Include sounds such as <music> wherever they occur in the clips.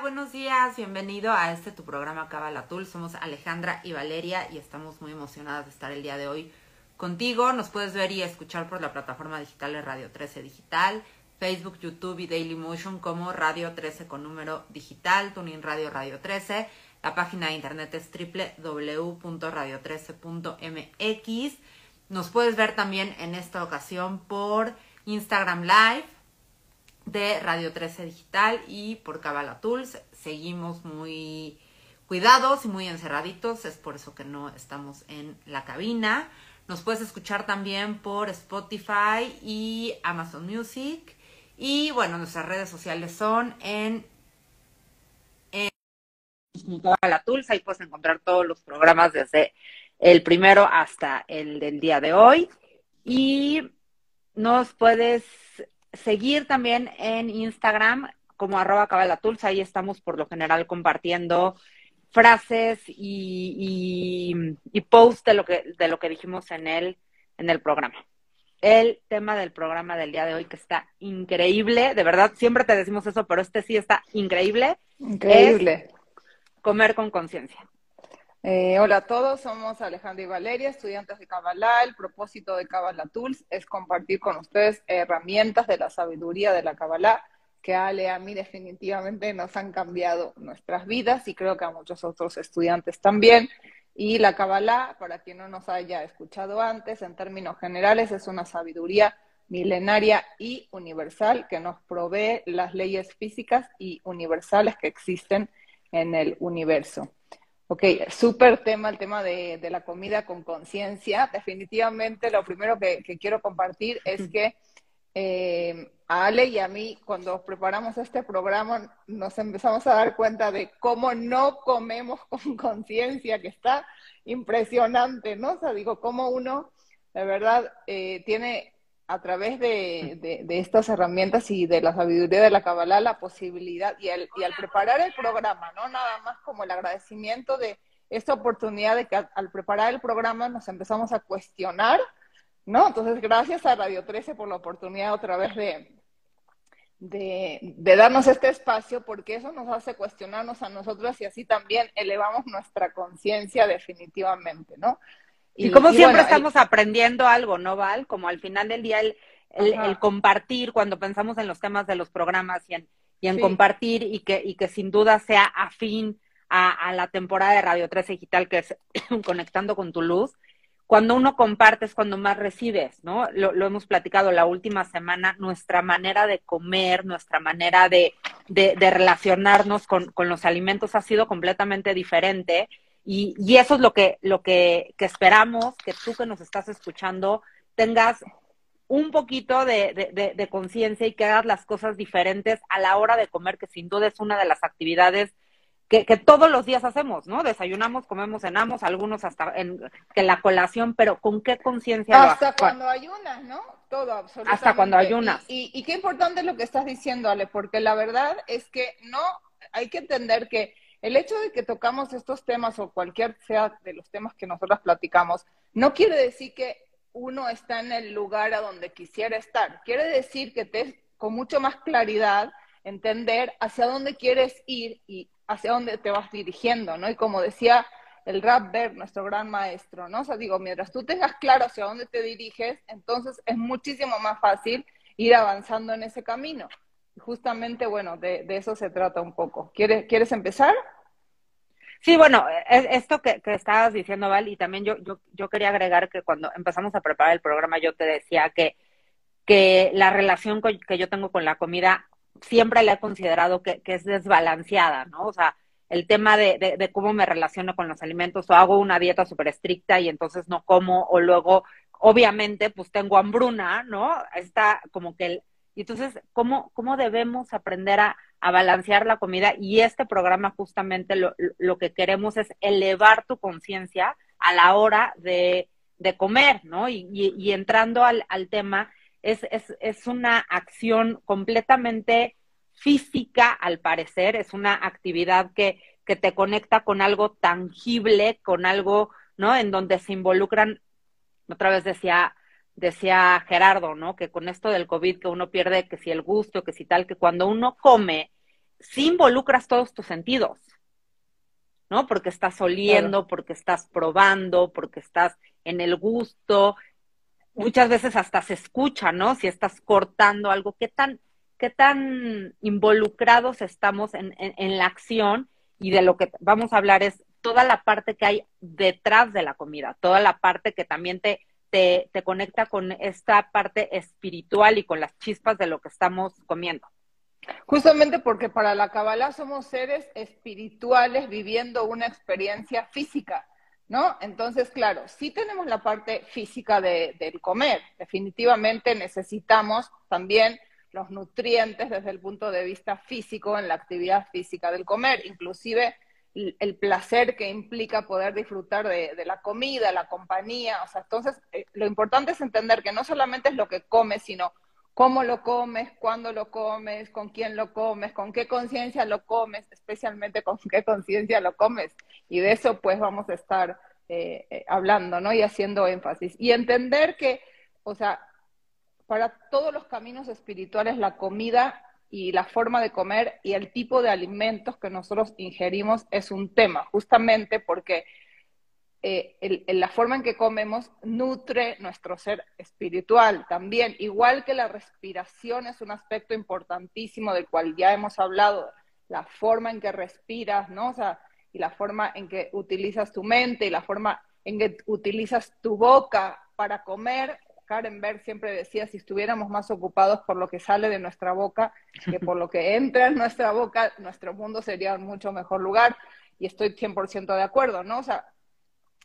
Buenos días, bienvenido a este tu programa Cabalatul. Somos Alejandra y Valeria y estamos muy emocionadas de estar el día de hoy contigo. Nos puedes ver y escuchar por la plataforma digital de Radio 13 Digital, Facebook, YouTube y Daily Motion como Radio 13 con número digital, Tuning Radio Radio 13. La página de internet es www.radio13.mx. Nos puedes ver también en esta ocasión por Instagram Live de Radio 13 Digital y por Cabala Tools. Seguimos muy cuidados y muy encerraditos, es por eso que no estamos en la cabina. Nos puedes escuchar también por Spotify y Amazon Music. Y bueno, nuestras redes sociales son en, en Tools. Ahí puedes encontrar todos los programas desde el primero hasta el del día de hoy. Y nos puedes seguir también en Instagram como arroba cabalatools. Ahí estamos por lo general compartiendo frases y, y, posts de lo que de lo que dijimos en el en el programa. El tema del programa del día de hoy que está increíble, de verdad siempre te decimos eso, pero este sí está increíble. Increíble. comer con conciencia. Eh, hola a todos, somos Alejandro y Valeria, estudiantes de Kabbalah. El propósito de Kabbalah Tools es compartir con ustedes herramientas de la sabiduría de la Kabbalah que Ale a mí definitivamente nos han cambiado nuestras vidas y creo que a muchos otros estudiantes también. Y la Kabbalah, para quien no nos haya escuchado antes, en términos generales es una sabiduría milenaria y universal que nos provee las leyes físicas y universales que existen en el universo. Ok, súper tema el tema de, la comida con conciencia. Definitivamente lo primero que, quiero compartir es que eh, a Ale y a mí, cuando preparamos este programa, nos empezamos a dar cuenta de cómo no comemos <laughs> con conciencia, que está impresionante, ¿no? O sea, digo, cómo uno, de verdad, eh, tiene a través de, estas herramientas y de la sabiduría de la Kabbalah la posibilidad y al, preparar el programa, ¿no? Nada más como el agradecimiento de esta oportunidad de que al, preparar el programa nos empezamos a cuestionar, ¿no? Entonces, gracias a Radio 13 por la oportunidad otra vez de, de, darnos este espacio, porque eso nos hace cuestionarnos a nosotros y así también elevamos nuestra conciencia definitivamente, ¿no? Y, como siempre estamos aprendiendo algo, ¿no, Val? Como al final del día el, el, compartir, cuando pensamos en los temas de los programas y en, y en compartir y que, y que sin duda sea afín a, a, la temporada de Radio 13 Digital, que es <coughs> Conectando con tu Luz, cuando uno comparte es cuando más recibes, ¿no? Lo, lo hemos platicado la última semana, nuestra manera de comer, nuestra manera de, de, de relacionarnos con, con los alimentos ha sido completamente diferente y, y eso es lo que, lo que, que, esperamos, que tú que nos estás escuchando tengas un poquito de, de, de, conciencia y que hagas las cosas diferentes a la hora de comer, que sin duda es una de las actividades que, que todos los días hacemos, ¿no? Desayunamos, comemos, cenamos, algunos hasta en que la colación, pero ¿con qué conciencia? Hasta cuando ayunas, ¿no? Todo, absolutamente. Hasta cuando ayunas. Y, y, y qué importante es lo que estás diciendo, Ale, porque la verdad es que no, hay que entender que el hecho de que tocamos estos temas o cualquier sea de los temas que nosotros platicamos, no quiere decir que uno está en el lugar a donde quisiera estar. Quiere decir que te con mucho más claridad entender hacia dónde quieres ir y hacia dónde te vas dirigiendo, ¿no? Y como decía el Rapper, nuestro gran maestro, ¿no? O sea, digo, mientras tú tengas claro hacia dónde te diriges, entonces es muchísimo más fácil ir avanzando en ese camino justamente, bueno, de, eso se trata un poco. ¿Quieres, ¿quieres empezar? Sí, bueno, esto que, que, estabas diciendo, Val, y también yo, yo, yo quería agregar que cuando empezamos a preparar el programa yo te decía que, que la relación que yo tengo con la comida siempre la he considerado que, que es desbalanceada, ¿no? O sea, el tema de, de, de, cómo me relaciono con los alimentos, o hago una dieta súper estricta y entonces no como, o luego, obviamente, pues tengo hambruna, ¿no? Está como que el, Y entonces, ¿cómo, cómo debemos aprender a, balancear la comida? Y este programa justamente lo, lo que queremos es elevar tu conciencia a la hora de, de comer, ¿no? Y, y, entrando al, al tema, es, es, es una acción completamente física, al parecer, es una actividad que, que te conecta con algo tangible, con algo, ¿no? En donde se involucran, otra vez decía, decía Gerardo, ¿no? Que con esto del COVID que uno pierde, que si el gusto, que si tal, que cuando uno come, sí involucras todos tus sentidos, ¿no? Porque estás oliendo, porque estás probando, porque estás en el gusto, muchas veces hasta se escucha, ¿no? Si estás cortando algo, qué tan, qué tan involucrados estamos en, en, la acción y de lo que vamos a hablar es toda la parte que hay detrás de la comida, toda la parte que también te, te, conecta con esta parte espiritual y con las chispas de lo que estamos comiendo. Justamente porque para la Kabbalah somos seres espirituales viviendo una experiencia física. ¿no? Entonces, claro, sí tenemos la parte física de, del comer. Definitivamente necesitamos también los nutrientes desde el punto de vista físico en la actividad física del comer, inclusive el, placer que implica poder disfrutar de, la comida, la compañía. O sea, entonces, eh, lo importante es entender que no solamente es lo que comes, sino cómo lo comes, cuándo lo comes, con quién lo comes, con qué conciencia lo comes, especialmente con qué conciencia lo comes. Y de eso pues vamos a estar eh, eh, hablando, ¿no? Y haciendo énfasis. Y entender que, o sea, para todos los caminos espirituales la comida y la forma de comer y el tipo de alimentos que nosotros ingerimos es un tema, justamente porque eh, la forma en que comemos nutre nuestro ser espiritual también, igual que la respiración es un aspecto importantísimo del cual ya hemos hablado, la forma en que respiras, ¿no? Y la forma en que utilizas tu mente y la forma en que utilizas tu boca para comer. Karen Berg siempre decía, si estuviéramos más ocupados por lo que sale de nuestra boca que por lo que entra en nuestra boca, nuestro mundo sería un mucho mejor lugar. Y estoy 100% de acuerdo, ¿no? O sea,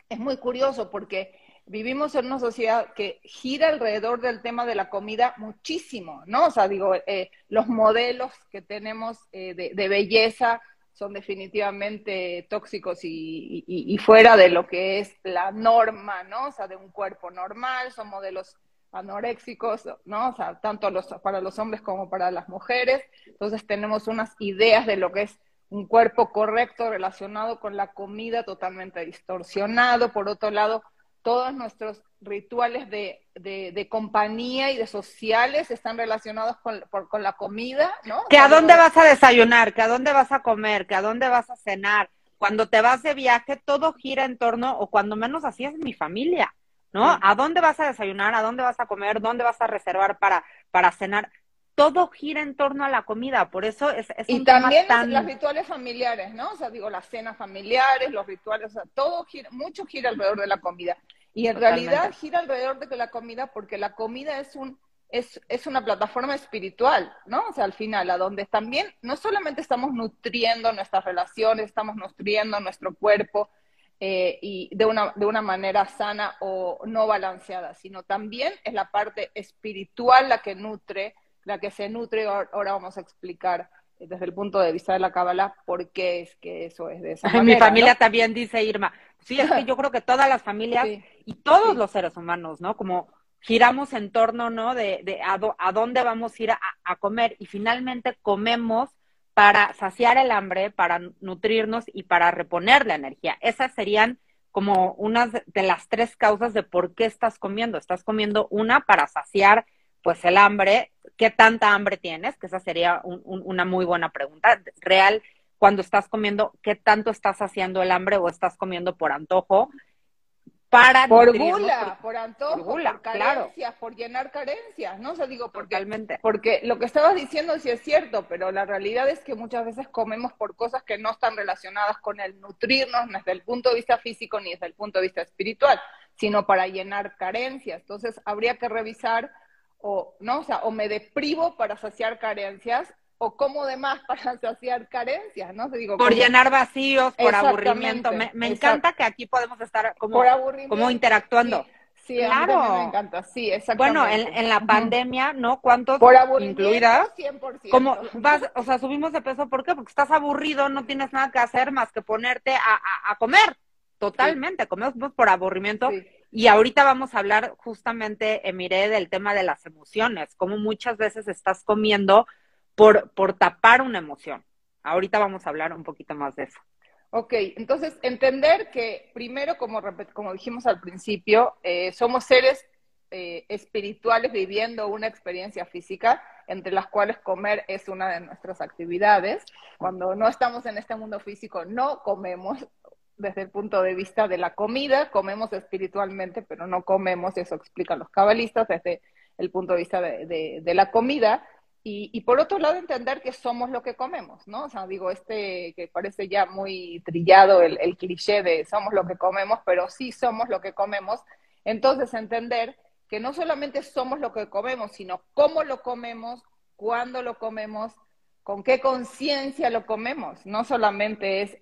es muy curioso porque vivimos en una sociedad que gira alrededor del tema de la comida muchísimo, ¿no? O sea, digo, eh, los modelos que tenemos eh, de, belleza son definitivamente tóxicos y, fuera de lo que es la norma, ¿no? O sea, de un cuerpo normal, son modelos anoréxicos, ¿no? O sea, tanto los, para los hombres como para las mujeres. Entonces tenemos unas ideas de lo que es un cuerpo correcto relacionado con la comida totalmente distorsionado. Por otro lado, todos nuestros rituales de, de, compañía y de sociales están relacionados con, con la comida, ¿no? Que a dónde vas a desayunar, que a dónde vas a comer, que a dónde vas a cenar. Cuando te vas de viaje, todo gira en torno, o cuando menos así es mi familia, ¿no? ¿A dónde vas a desayunar? ¿A dónde vas a comer? ¿Dónde vas a reservar para, para cenar? todo gira en torno a la comida, por eso es, es y también los rituales familiares, ¿no? O sea, digo, las cenas familiares, los rituales, o sea, todo gira, mucho gira alrededor de la comida. Y en realidad gira alrededor de la comida porque la comida es un es, es una plataforma espiritual, ¿no? O sea, al final, a donde también no solamente estamos nutriendo nuestras relaciones, estamos nutriendo nuestro cuerpo eh, y de una, de una manera sana o no balanceada, sino también es la parte espiritual la que nutre la que se nutre, ahora vamos a explicar eh, desde el punto de vista de la Cábala por qué es que eso es de esa <laughs> manera. Mi familia también dice Irma. Sí, es que <laughs> yo creo que todas las familias y todos los seres humanos, ¿no? Como giramos en torno, ¿no? De, de a, dónde vamos a ir a, comer y finalmente comemos para saciar el hambre, para nutrirnos y para reponer la energía. Esas serían como unas de las tres causas de por qué estás comiendo. Estás comiendo una para saciar pues el hambre, ¿qué tanta hambre tienes? Que esa sería una muy buena pregunta. Real, cuando estás comiendo, ¿qué tanto estás haciendo el hambre o estás comiendo por antojo? Para por gula, por, antojo, por, carencias, por llenar carencias, ¿no? O sea, digo, porque, porque lo que estabas diciendo sí es cierto, pero la realidad es que muchas veces comemos por cosas que no están relacionadas con el nutrirnos desde el punto de vista físico ni desde el punto de vista espiritual, sino para llenar carencias. Entonces, habría que revisar o, ¿no? O sea, o me deprivo para saciar carencias, o como de más para <laughs> saciar carencias, ¿no? Digo, por llenar vacíos, por aburrimiento. Me, encanta que aquí podemos estar como, como interactuando. Sí, claro. A mí me encanta, sí, exactamente. Bueno, en, la pandemia, ¿no? ¿Cuántos Por incluidas? 100%. Como vas, o sea, subimos de peso, ¿por qué? Porque estás aburrido, no tienes nada que hacer más que ponerte a, comer. Totalmente, comemos por aburrimiento. Y ahorita vamos a hablar justamente, Emire, del tema de las emociones, como muchas veces estás comiendo por, por tapar una emoción. Ahorita vamos a hablar un poquito más de eso. Ok, entonces entender que primero, como, como dijimos al principio, eh, somos seres eh, espirituales viviendo una experiencia física, entre las cuales comer es una de nuestras actividades. Cuando no estamos en este mundo físico, no comemos desde el punto de vista de la comida, comemos espiritualmente, pero no comemos, eso explican los cabalistas, desde el punto de vista de la comida. Y, por otro lado, entender que somos lo que comemos, ¿no? O sea, digo, este que parece ya muy trillado el, cliché de somos lo que comemos, pero sí somos lo que comemos. Entonces, entender que no solamente somos lo que comemos, sino cómo lo comemos, cuándo lo comemos, con qué conciencia lo comemos. No solamente es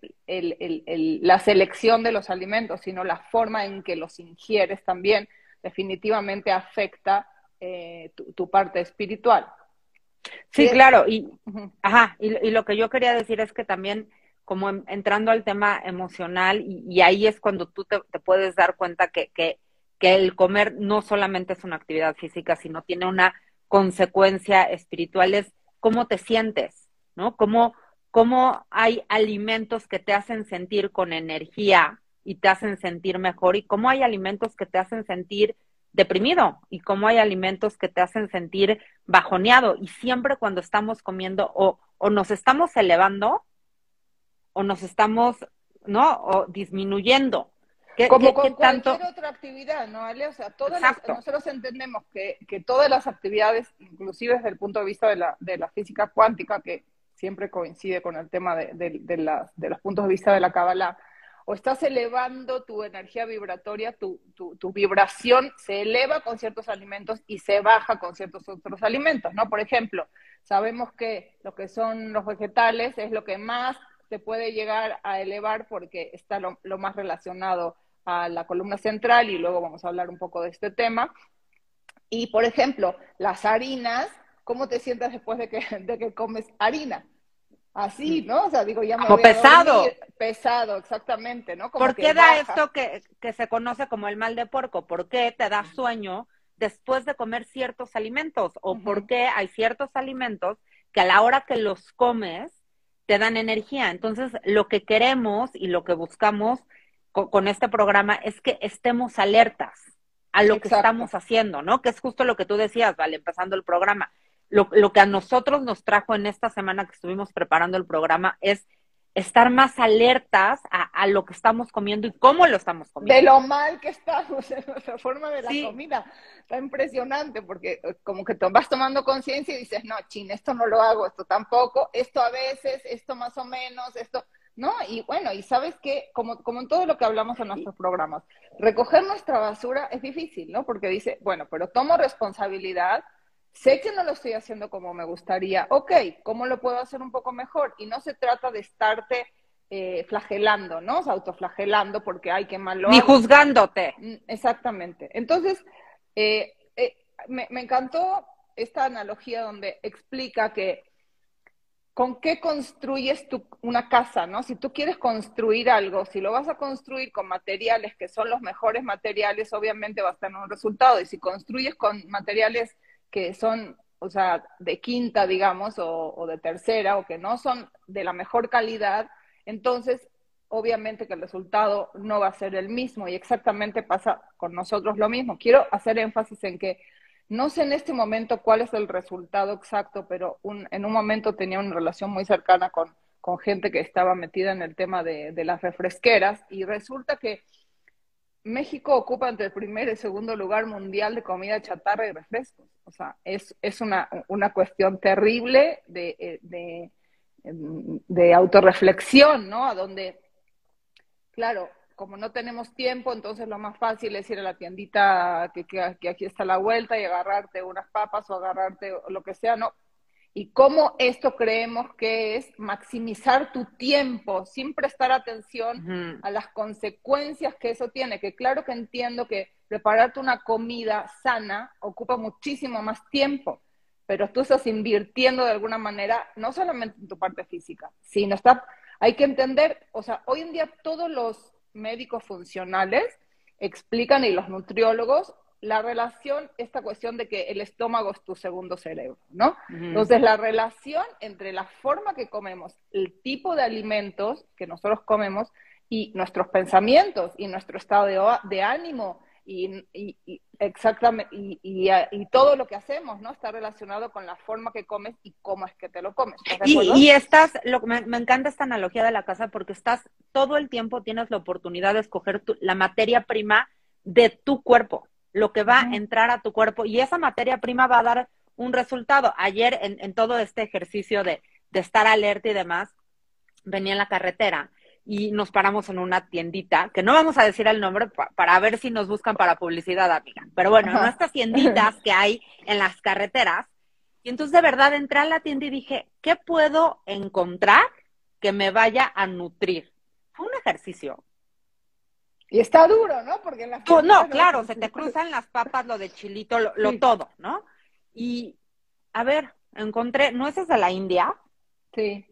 la selección de los alimentos, sino la forma en que los ingieres también definitivamente afecta eh, tu parte espiritual. Sí, claro, y, ajá, y, lo que yo quería decir es que también como entrando al tema emocional, y, ahí es cuando tú te, puedes dar cuenta que, que, que, el comer no solamente es una actividad física, sino tiene una consecuencia espiritual, es cómo te sientes, ¿no? Cómo, cómo hay alimentos que te hacen sentir con energía y te hacen sentir mejor, y cómo hay alimentos que te hacen sentir deprimido y cómo hay alimentos que te hacen sentir bajoneado y siempre cuando estamos comiendo o, o nos estamos elevando o nos estamos, ¿no? O disminuyendo. Como con cualquier otra actividad, ¿no, Ale? O sea, todas nosotros entendemos que, que, todas las actividades, inclusive desde el punto de vista de la, de la física cuántica, que siempre coincide con el tema de, de, de, de los puntos de vista de la Kabbalah, o estás elevando tu energía vibratoria, tu, vibración se eleva con ciertos alimentos y se baja con ciertos otros alimentos, ¿no? Por ejemplo, sabemos que lo que son los vegetales es lo que más te puede llegar a elevar porque está lo, más relacionado a la columna central y luego vamos a hablar un poco de este tema. Y, por ejemplo, las harinas, ¿cómo te sientes después de que <laughs> comes harina? Así, ¿no? O sea, digo, ya me como pesado. Pesado, exactamente, ¿no? ¿Por qué da esto que, que, se conoce como el mal de puerco? ¿Por qué te da sueño después de comer ciertos alimentos? ¿O por qué hay ciertos alimentos que a la hora que los comes te dan energía? Entonces, lo que queremos y lo que buscamos con, este programa es que estemos alertas a lo que estamos haciendo, ¿no? Que es justo lo que tú decías, vale, empezando el programa lo, lo que a nosotros nos trajo en esta semana que estuvimos preparando el programa es estar más alertas a, lo que estamos comiendo y cómo lo estamos comiendo. De lo mal que estamos <laughs> en nuestra forma de la comida. Está impresionante porque eh, como que vas tomando conciencia y dices, no, chin, esto no lo hago, esto tampoco, esto a veces, esto más o menos, esto, ¿no? Y bueno, y sabes que, como, como en todo lo que hablamos en nuestros programas, recoger nuestra basura es difícil, ¿no? Porque dice, bueno, pero tomo responsabilidad sé que no lo estoy haciendo como me gustaría, ok, ¿cómo lo puedo hacer un poco mejor? Y no se trata de estarte eh, flagelando, ¿no? O sea, autoflagelando porque hay que malo. Ni juzgándote. Mm, exactamente. Entonces, eh, eh, me, me, encantó esta analogía donde explica que con qué construyes tu, una casa, ¿no? Si tú quieres construir algo, si lo vas a construir con materiales que son los mejores materiales, obviamente va a tener un resultado. Y si construyes con materiales que son, o sea, de quinta, digamos, o, de tercera, o que no son de la mejor calidad, entonces obviamente que el resultado no va a ser el mismo y exactamente pasa con nosotros lo mismo. Quiero hacer énfasis en que no sé en este momento cuál es el resultado exacto, pero en un momento tenía una relación muy cercana con, gente que estaba metida en el tema de las refresqueras y resulta que México ocupa entre el primer y segundo lugar mundial de comida chatarra y refrescos. O sea, es, es una, una cuestión terrible de, eh, de, de, autorreflexión, ¿no? A donde, claro, como no tenemos tiempo, entonces lo más fácil es ir a la tiendita que, que, aquí está la vuelta y agarrarte unas papas o agarrarte lo que sea, ¿no? Y cómo esto creemos que es maximizar tu tiempo sin prestar atención a las consecuencias que eso tiene, que claro que entiendo que prepararte una comida sana ocupa muchísimo más tiempo, pero tú estás invirtiendo de alguna manera, no solamente en tu parte física, sino está, hay que entender, o sea, hoy en día todos los médicos funcionales explican y los nutriólogos la relación, esta cuestión de que el estómago es tu segundo cerebro, ¿no? Entonces, la relación entre la forma que comemos, el tipo de alimentos que nosotros comemos y nuestros pensamientos y nuestro estado de, ánimo y, exactamente y, todo lo que hacemos, ¿no? Está relacionado con la forma que comes y cómo es que te lo comes. Y, estás, lo, me, me, encanta esta analogía de la casa porque estás todo el tiempo tienes la oportunidad de escoger la materia prima de tu cuerpo lo que va a entrar a tu cuerpo y esa materia prima va a dar un resultado. Ayer en, todo este ejercicio de, estar alerta y demás, venía en la carretera y nos paramos en una tiendita, que no vamos a decir el nombre para ver si nos buscan para publicidad, amiga. Pero bueno, en estas tienditas que hay en las carreteras. Y entonces de verdad entré a la tienda y dije, ¿qué puedo encontrar que me vaya a nutrir? Fue un ejercicio y está duro, ¿no? Porque las no, claro, se te <laughs> cruzan las papas, lo de chilito, lo, todo, ¿no? Y, a ver, encontré nueces de la India. Sí.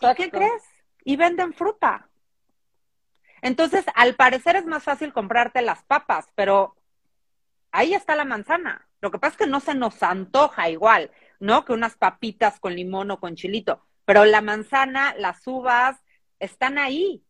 ¿Y qué crees? Y venden fruta. Entonces, al parecer es más fácil comprarte las papas, pero ahí está la manzana. Lo que pasa es que no se nos antoja igual, ¿no? Que unas papitas con limón o con chilito. Pero la manzana, las uvas, están ahí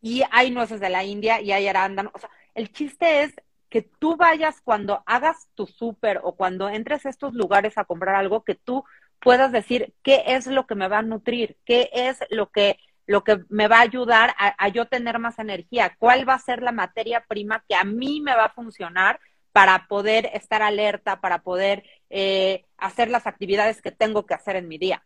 y hay nueces de la India y hay arándanos. O sea, el chiste es que tú vayas cuando hagas tu súper o cuando entres a estos lugares a comprar algo, que tú puedas decir qué es lo que me va a nutrir, qué es lo que, lo que me va a ayudar a, yo tener más energía, cuál va a ser la materia prima que a mí me va a funcionar para poder estar alerta, para poder eh, hacer las actividades que tengo que hacer en mi día.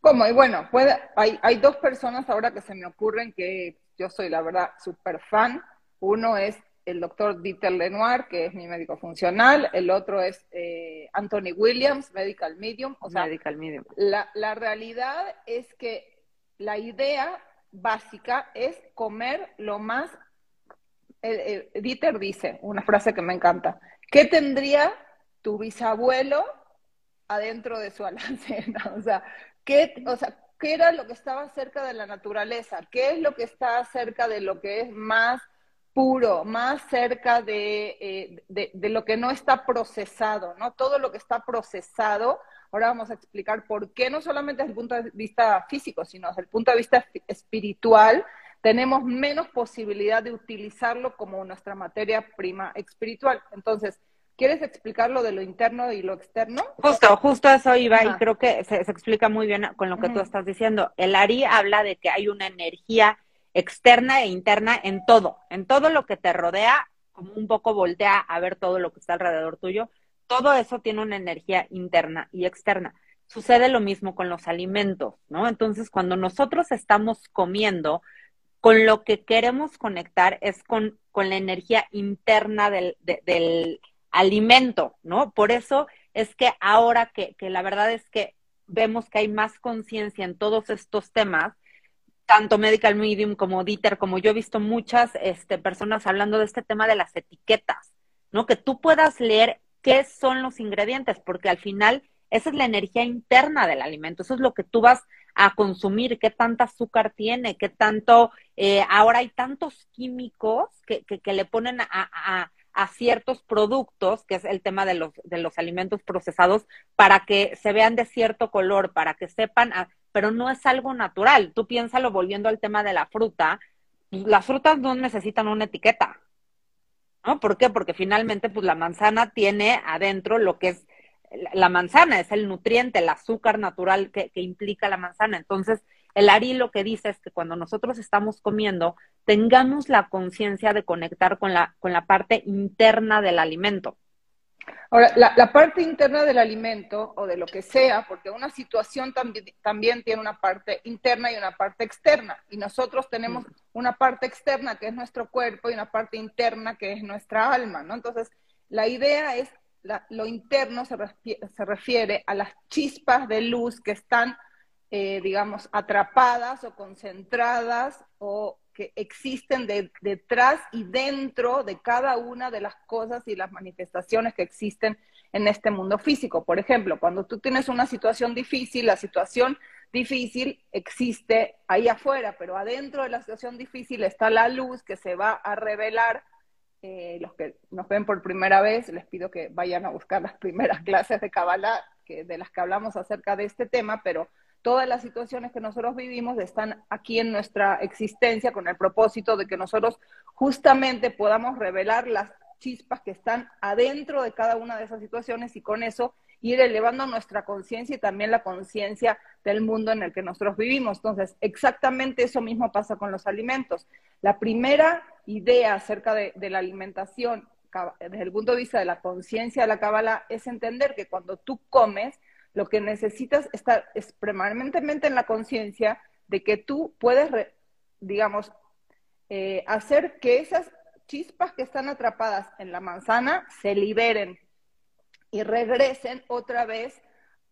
¿Cómo? Y bueno, hay, hay dos personas ahora que se me ocurren que yo soy la verdad súper fan. Uno es el doctor Dieter Lenoir, que es mi médico funcional, el otro es eh, Anthony Williams, Medical Medium. O sea, Medical Medium. La, la realidad es que la idea básica es comer lo más... Eh, eh, Dieter dice, una frase que me encanta, ¿qué tendría tu bisabuelo adentro de su <laughs> alacena? O sea, ¿qué, o sea, qué era lo que estaba cerca de la naturaleza, qué es lo que está cerca de lo que es más puro, más cerca eh, de, de, lo que no está procesado, ¿no? Todo lo que está procesado, ahora vamos a explicar por qué no solamente desde el punto de vista físico, sino desde el punto de vista espiritual, tenemos menos posibilidad de utilizarlo como nuestra materia prima espiritual. Entonces, ¿Quieres explicar lo de lo interno y lo externo? Justo, justo eso iba y creo que se, explica muy bien con lo que tú estás diciendo. El Ari habla de que hay una energía externa e interna en todo, en todo lo que te rodea, como un poco voltea a ver todo lo que está alrededor tuyo. Todo eso tiene una energía interna y externa. Sucede lo mismo con los alimentos, ¿no? Entonces, cuando nosotros estamos comiendo, con lo que queremos conectar es con, con la energía interna del, del alimento, ¿no? Por eso es que ahora que, que la verdad es que vemos que hay más conciencia en todos estos temas, tanto Medical Medium como Dieter, como yo he visto muchas este, personas hablando de este tema de las etiquetas, ¿no? Que tú puedas leer qué son los ingredientes, porque al final esa es la energía interna del alimento, eso es lo que tú vas a consumir, qué tanta azúcar tiene, qué tanto, eh, ahora hay tantos químicos que, que, le ponen a ciertos productos, que es el tema de los, de los alimentos procesados, para que se vean de cierto color, para que sepan, pero no es algo natural. Tú piénsalo volviendo al tema de la fruta, las frutas no necesitan una etiqueta. ¿No? ¿Por qué? Porque finalmente, pues la manzana tiene adentro lo que es la manzana, es el nutriente, el azúcar natural que, que implica la manzana. Entonces, el Ari lo que dice es que cuando nosotros estamos comiendo, tengamos la conciencia de conectar con la, con la parte interna del alimento. Ahora, la, parte interna del alimento o de lo que sea, porque una situación también, también tiene una parte interna y una parte externa, y nosotros tenemos una parte externa que es nuestro cuerpo y una parte interna que es nuestra alma, ¿no? Entonces, la idea es lo interno se, se, refiere a las chispas de luz que están, eh, digamos, atrapadas o concentradas o que existen detrás y dentro de cada una de las cosas y las manifestaciones que existen en este mundo físico. Por ejemplo, cuando tú tienes una situación difícil, la situación difícil existe ahí afuera, pero adentro de la situación difícil está la luz que se va a revelar. Eh, los que nos ven por primera vez, les pido que vayan a buscar las <laughs> primeras clases de Kabbalah que, de las que hablamos acerca de este tema, pero todas las situaciones que nosotros vivimos están aquí en nuestra existencia con el propósito de que nosotros justamente podamos revelar las chispas que están adentro de cada una de esas situaciones y con eso ir elevando nuestra conciencia y también la conciencia del mundo en el que nosotros vivimos. Entonces, exactamente eso mismo pasa con los alimentos. La primera idea acerca de, la alimentación desde el punto de vista de la conciencia de la cábala es entender que cuando tú comes, lo que necesitas estar es permanentemente en la conciencia de que tú puedes, digamos, eh, hacer que esas chispas que están atrapadas en la manzana se liberen y regresen otra vez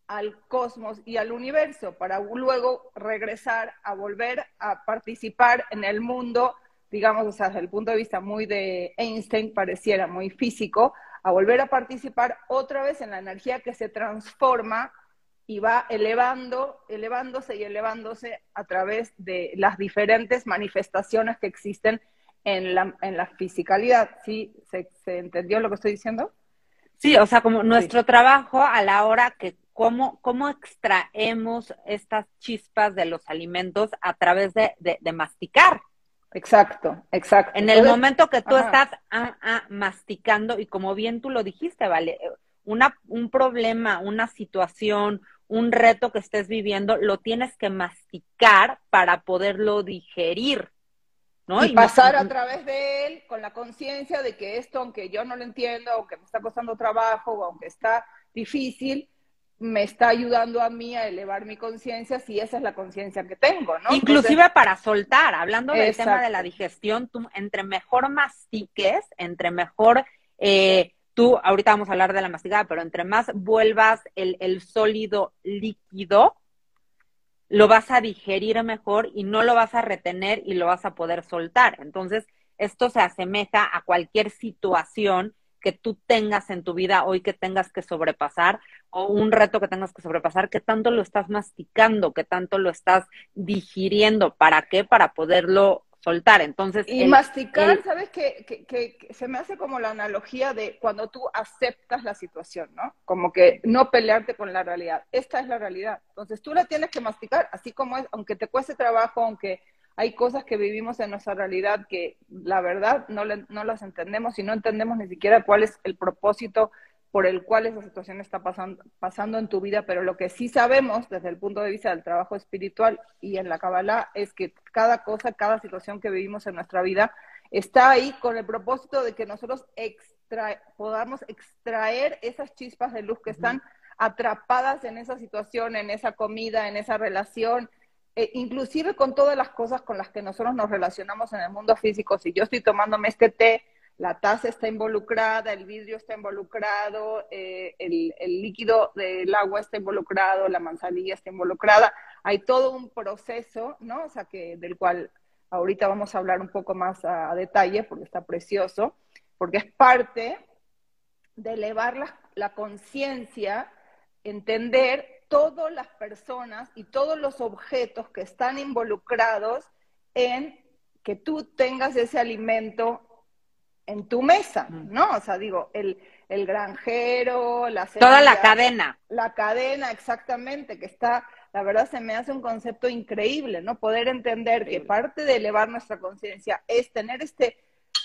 al cosmos y al universo para luego regresar a volver a participar en el mundo, digamos, o sea, desde el punto de vista muy de Einstein, pareciera muy físico, a volver a participar otra vez en la energía que se transforma y va elevando, elevándose y elevándose a través de las diferentes manifestaciones que existen en la, en la fisicalidad. ¿Sí? ¿Se, entendió lo que estoy diciendo? Sí, o sea, como nuestro trabajo a la hora que cómo, cómo extraemos estas chispas de los alimentos a través de, de masticar. Exacto, exacto. En el momento que tú estás ah, ah, masticando, y como bien tú lo dijiste, vale, una, un problema, una situación, un reto que estés viviendo, lo tienes que masticar para poderlo digerir. ¿no? Y, pasar a través de él con la conciencia de que esto, aunque yo no lo entiendo, aunque me está costando trabajo, o aunque está difícil, me está ayudando a mí a elevar mi conciencia si esa es la conciencia que tengo, ¿no? Inclusive para soltar, hablando del tema de la digestión, tú entre mejor mastiques, entre mejor, eh, tú, ahorita vamos a hablar de la masticada, pero entre más vuelvas el, el sólido líquido, lo vas a digerir mejor y no lo vas a retener y lo vas a poder soltar. Entonces, esto se asemeja a cualquier situación que tú tengas en tu vida hoy que tengas que sobrepasar o un reto que tengas que sobrepasar, que tanto lo estás masticando, que tanto lo estás digiriendo, ¿para qué? Para poderlo soltar. Entonces, y masticar, ¿sabes qué? Que, se me hace como la analogía de cuando tú aceptas la situación, ¿no? Como que no pelearte con la realidad. Esta es la realidad. Entonces, tú la tienes que masticar, así como es, aunque te cueste trabajo, aunque hay cosas que vivimos en nuestra realidad que la verdad no, no las entendemos y no entendemos ni siquiera cuál es el propósito por el cual esa situación está pasando, pasando en tu vida, pero lo que sí sabemos desde el punto de vista del trabajo espiritual y en la Kabbalah es que cada cosa, cada situación que vivimos en nuestra vida está ahí con el propósito de que nosotros podamos extraer esas chispas de luz que están atrapadas en esa situación, en esa comida, en esa relación, e inclusive con todas las cosas con las que nosotros nos relacionamos en el mundo físico. Si yo estoy tomándome este té, la taza está involucrada, el vidrio está involucrado, eh, el, líquido del agua está involucrado, la manzanilla está involucrada. Hay todo un proceso, ¿no? O sea, que del cual ahorita vamos a hablar un poco más a, detalle porque está precioso, porque es parte de elevar la, la conciencia, entender todas las personas y todos los objetos que están involucrados en que tú tengas ese alimento en tu mesa, ¿no? O sea, digo, el, el granjero, la Toda la cadena. La cadena, exactamente, que está, la verdad se me hace un concepto increíble, ¿no? Poder entender que parte de elevar nuestra conciencia es tener este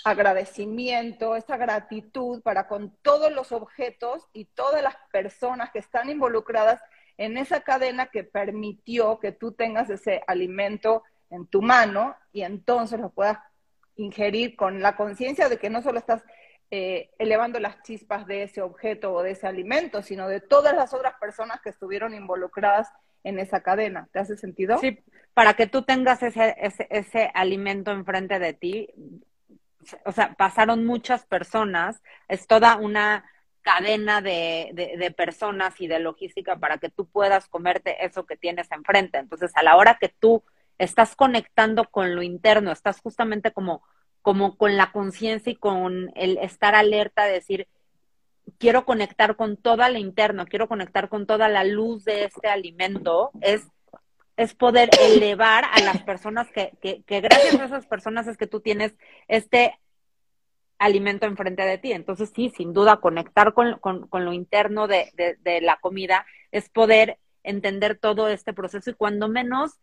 agradecimiento, esta gratitud para con todos los objetos y todas las personas que están involucradas en esa cadena que permitió que tú tengas ese alimento en tu mano y entonces lo puedas ingerir con la conciencia de que no solo estás eh, elevando las chispas de ese objeto o de ese alimento, sino de todas las otras personas que estuvieron involucradas en esa cadena. ¿Te hace sentido? Sí, para que tú tengas ese, ese, ese alimento enfrente de ti, o sea, pasaron muchas personas, es toda una cadena de, de, personas y de logística para que tú puedas comerte eso que tienes enfrente. Entonces, a la hora que tú estás conectando con lo interno, estás justamente como, como con la conciencia y con el estar alerta, de decir, quiero conectar con toda la interno, quiero conectar con toda la luz de este alimento, es, es poder elevar a las personas que, que, que gracias a esas personas es que tú tienes este alimento enfrente de ti. Entonces, sí, sin duda, conectar con, con, lo interno de, de, la comida es poder entender todo este proceso y cuando menos,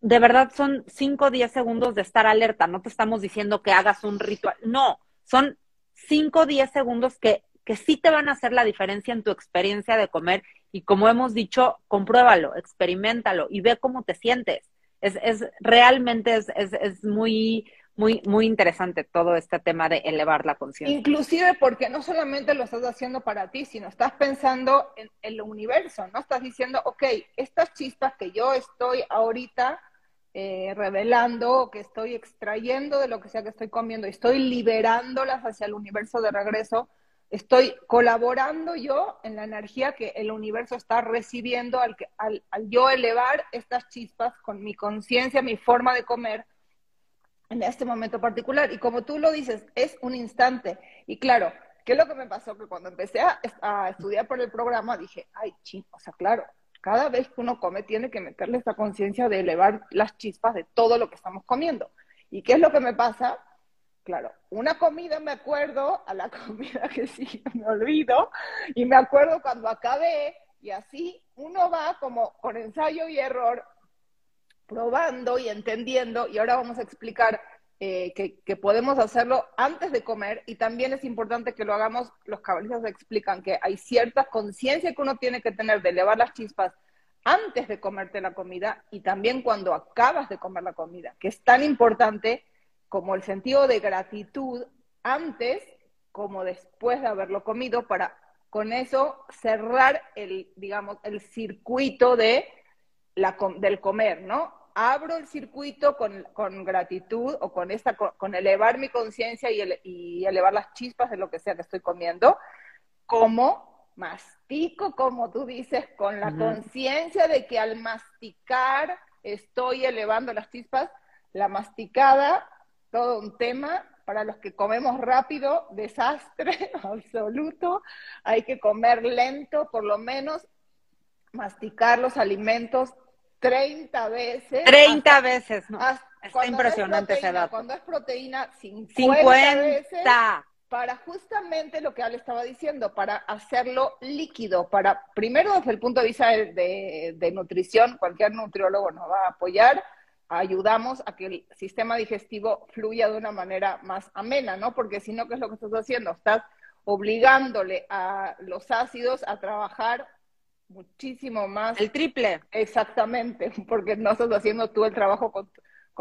de verdad, son 5 o 10 segundos de estar alerta. No te estamos diciendo que hagas un ritual. No, son 5 o 10 segundos que, que sí te van a hacer la diferencia en tu experiencia de comer. Y como hemos dicho, compruébalo, experimentalo y ve cómo te sientes. Es, es realmente es, es, es muy muy, muy interesante todo este tema de elevar la conciencia. Inclusive porque no solamente lo estás haciendo para ti, sino estás pensando en, el universo, ¿no? Estás diciendo, ok, estas chispas que yo estoy ahorita eh, revelando, que estoy extrayendo de lo que sea que estoy comiendo, estoy liberándolas hacia el universo de regreso, estoy colaborando yo en la energía que el universo está recibiendo al, al, al yo elevar estas chispas con mi conciencia, mi forma de comer, en este momento particular. Y como tú lo dices, es un instante. Y claro, ¿qué es lo que me pasó? Que cuando empecé a, estudiar por el programa dije, ay, ching, o sea, claro, cada vez que uno come tiene que meterle esta conciencia de elevar las chispas de todo lo que estamos comiendo. ¿Y qué es lo que me pasa? Claro, una comida me acuerdo, a la <laughs> comida que sí me olvido, y me acuerdo cuando acabé, y así uno va como con ensayo y error probando y entendiendo, y ahora vamos a explicar eh, que, podemos hacerlo antes de comer, y también es importante que lo hagamos, los cabalistas explican que hay cierta conciencia que uno tiene que tener de elevar las chispas antes de comerte la comida y también cuando acabas de comer la comida, que es tan importante como el sentido de gratitud antes como después de haberlo comido para con eso cerrar el, digamos, el circuito de la, del comer, ¿no? Abro el circuito con, gratitud o con, esta, con elevar mi conciencia y, elevar las chispas de lo que sea que estoy comiendo, como mastico, como tú dices, con la conciencia de que al masticar estoy elevando las chispas, la masticada, todo un tema, para los que comemos rápido, desastre <laughs> absoluto, hay que comer lento, por lo menos masticar los alimentos 30 veces. 30 veces, ¿no? Está impresionante ese dato. Cuando es proteína, 50, veces. Para justamente lo que Ale estaba diciendo, para hacerlo líquido, para, primero desde el punto de vista de, de nutrición, cualquier nutriólogo nos va a apoyar, ayudamos a que el sistema digestivo fluya de una manera más amena, ¿no? Porque si no, ¿qué es lo que estás haciendo? Estás obligándole a los ácidos a trabajar muchísimo más. El triple. Exactamente, <laughs> porque no estás haciendo tú el trabajo con,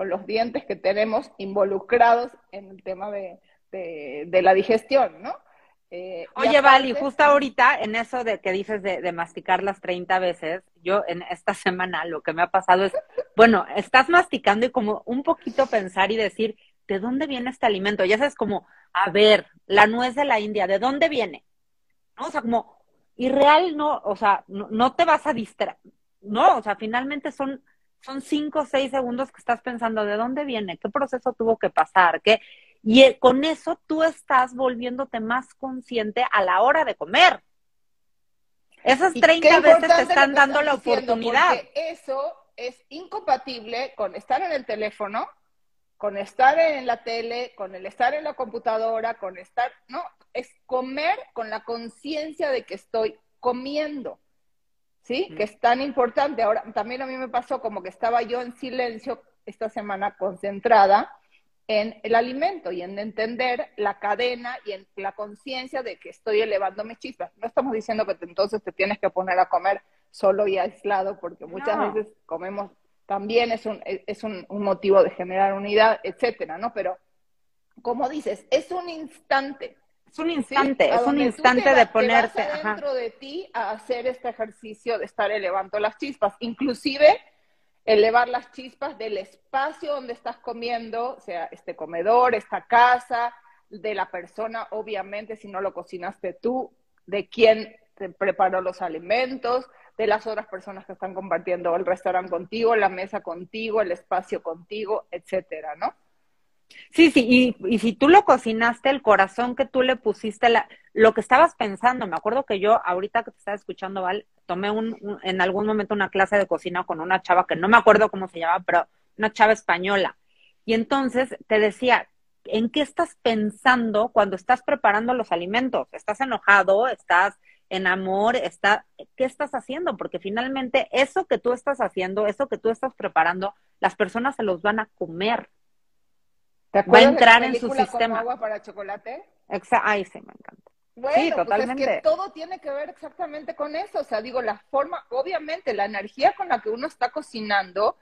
los dientes que tenemos involucrados en el tema de, la digestión, ¿no? Eh, Oye, Vali, justo ahorita en eso de que dices de, de masticar las 30 veces, yo en esta <laughs> semana lo que me ha pasado es, bueno, estás masticando y como un poquito pensar y decir, ¿de dónde viene este alimento? Ya sabes, como, a ver, la nuez de la India, ¿de dónde viene? ¿No? O sea, como, y real no, o sea, no, te vas a distraer, no, o sea, finalmente son, son cinco o seis segundos que estás pensando de dónde viene, qué proceso tuvo que pasar, qué, y eh, con eso tú estás volviéndote más consciente a la hora de comer. Esas 30 veces te están dando la oportunidad. Eso es incompatible con estar en el teléfono, con estar en la tele, con el estar en la computadora, con estar, no, es comer con la conciencia de que estoy comiendo, ¿sí? Que es tan importante. Ahora, también a mí me pasó como que estaba yo en silencio esta semana concentrada en el alimento y en entender la cadena y en la conciencia de que estoy elevando mis chispas. No estamos diciendo que entonces te tienes que poner a comer solo y aislado, porque muchas veces comemos también es un, es un, motivo de generar unidad, etcétera, ¿no? Pero, como dices, es un instante. Es un instante, es un instante de ponerte dentro de ti a hacer este ejercicio de estar elevando las chispas, inclusive elevar las chispas del espacio donde estás comiendo, sea este comedor, esta casa, de la persona, obviamente, si no lo cocinaste tú, de quién te preparó los alimentos, de las otras personas que están compartiendo el restaurante contigo, la mesa contigo, el espacio contigo, etcétera, ¿no? Sí, sí, y, y si tú lo cocinaste, el corazón que tú le pusiste, la, lo que estabas pensando, me acuerdo que yo ahorita que te estaba escuchando, Val, tomé un, en algún momento una clase de cocina con una chava que no me acuerdo cómo se llama, pero una chava española. Y entonces te decía, ¿en qué estás pensando cuando estás preparando los alimentos? ¿Estás enojado? ¿Estás en amor? Está, ¿Qué estás haciendo? Porque finalmente eso que tú estás haciendo, eso que tú estás preparando, las personas se los van a comer va a entrar en su sistema. agua para chocolate? Exacto. Ay, sí, me encanta. Bueno, sí, totalmente. Pues es que todo tiene que ver exactamente con eso. O sea, digo, la forma, obviamente, la energía con la que uno está cocinando,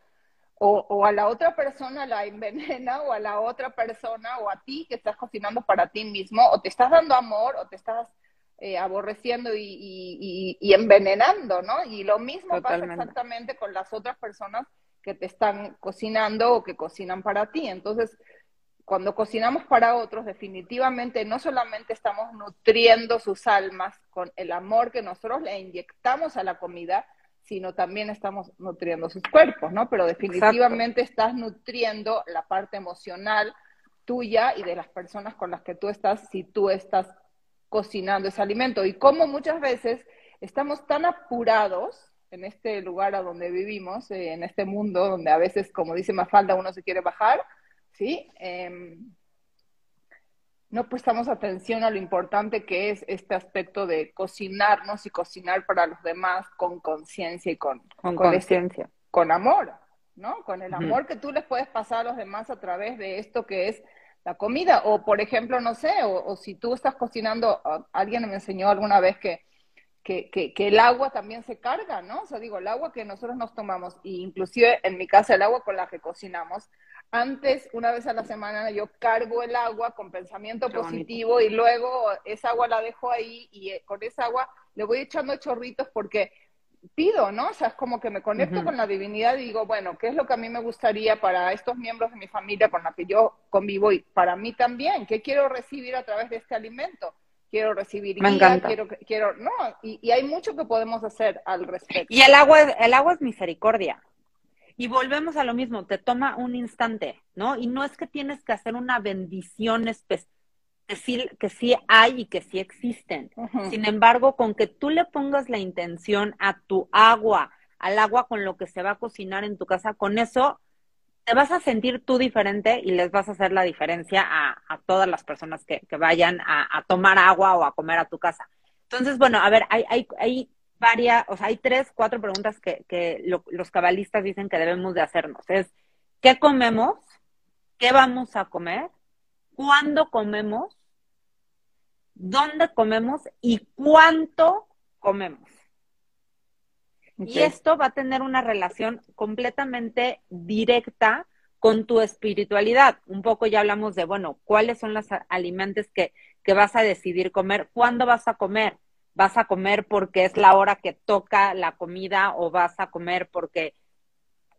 o, o, a la otra persona la envenena, o a la otra persona, o a ti que estás cocinando para ti mismo, o te estás dando amor, o te estás eh, aborreciendo y, y, y, envenenando, ¿no? Y lo mismo pasa exactamente con las otras personas que te están cocinando o que cocinan para ti. Entonces, cuando cocinamos para otros, definitivamente no solamente estamos nutriendo sus almas con el amor que nosotros le inyectamos a la comida, sino también estamos nutriendo sus cuerpos, ¿no? Pero definitivamente estás nutriendo la parte emocional tuya y de las personas con las que tú estás si tú estás cocinando ese alimento. Y como muchas veces estamos tan apurados en este lugar a donde vivimos, eh, en este mundo donde a veces, como dice Mafalda, uno se quiere bajar, ¿sí? Em, no prestamos atención a lo importante que es este aspecto de cocinarnos y cocinar para los demás con conciencia y con, con, conciencia. con amor, ¿no? Con el amor que tú les puedes pasar a los demás a través de esto que es la comida. O, por ejemplo, no sé, o, si tú estás cocinando, alguien me enseñó alguna vez que, que, que, el agua también se carga, ¿no? O sea, digo, el agua que nosotros nos tomamos, e inclusive en mi casa el agua con la que cocinamos, antes, una vez a la semana, yo cargo el agua con pensamiento positivo y luego esa agua la dejo ahí y eh, con esa agua le voy echando chorritos porque pido, ¿no? O sea, es como que me conecto con la divinidad y digo, bueno, ¿qué es lo que a mí me gustaría para estos miembros de mi familia con los que yo convivo y para mí también? ¿Qué quiero recibir a través de este alimento? Quiero recibir guía, quiero, quiero, no, y, y, hay mucho que podemos hacer al respecto. Y el agua, el agua es misericordia. Y volvemos a lo mismo, te toma un instante, ¿no? Y no es que tienes que hacer una bendición especial que sí, que sí hay y que sí existen. Sin embargo, con que tú le pongas la intención a tu agua, al agua con lo que se va a cocinar en tu casa, con eso te vas a sentir tú diferente y les vas a hacer la diferencia a, a todas las personas que, que vayan a, a, tomar agua o a comer a tu casa. Entonces, bueno, a ver, hay, hay, hay varias, o sea, hay tres, cuatro preguntas que, que los cabalistas dicen que debemos de hacernos. Es, ¿qué comemos? ¿Qué vamos a comer? ¿Cuándo comemos? ¿Dónde comemos? ¿Y cuánto comemos? Y esto va a tener una relación completamente directa con tu espiritualidad. Un poco ya hablamos de, bueno, cuáles son los alimentos que, que vas a decidir comer, cuándo vas a comer, vas a comer porque es la hora que toca la comida o vas a comer porque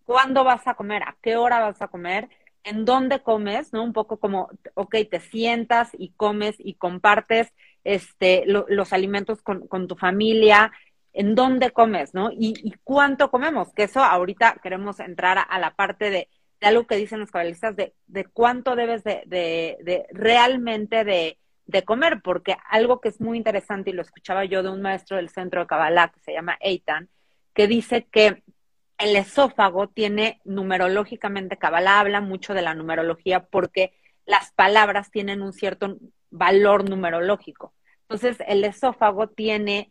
cuándo vas a comer, a qué hora vas a comer, en dónde comes, ¿no? Un poco como, ok, te sientas y comes y compartes este, los alimentos con, con, tu familia, en dónde comes, ¿no? Y, cuánto comemos, que eso ahorita queremos entrar a, la parte de, de, algo que dicen los cabalistas, de, de cuánto debes de, de, realmente de comer, porque algo que es muy interesante, y lo escuchaba yo de un maestro del centro de Kabbalah que se llama Eitan, que dice que el esófago tiene numerológicamente, Kabbalah habla mucho de la numerología porque las palabras tienen un cierto valor numerológico. Entonces, el esófago tiene,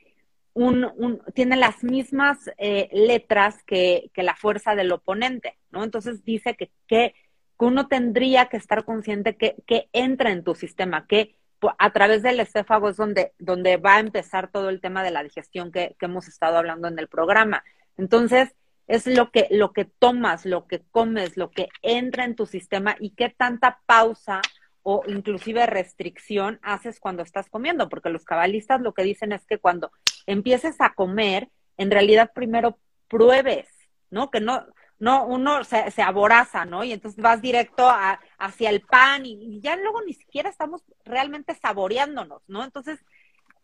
un, un tiene las mismas eh, letras que, que, la fuerza del oponente, ¿no? Entonces dice que, que, uno tendría que estar consciente que, que entra en tu sistema, que a través del esófago es donde, donde va a empezar todo el tema de la digestión que, que, hemos estado hablando en el programa. Entonces, es lo que, lo que tomas, lo que comes, lo que entra en tu sistema y qué tanta pausa o inclusive restricción haces cuando estás comiendo, porque los cabalistas lo que dicen es que cuando empieces a comer, en realidad primero pruebes, ¿no? Que no, no, uno se, se aboraza, ¿no? Y entonces vas directo a, hacia el pan y, ya luego ni siquiera estamos realmente saboreándonos, ¿no? Entonces,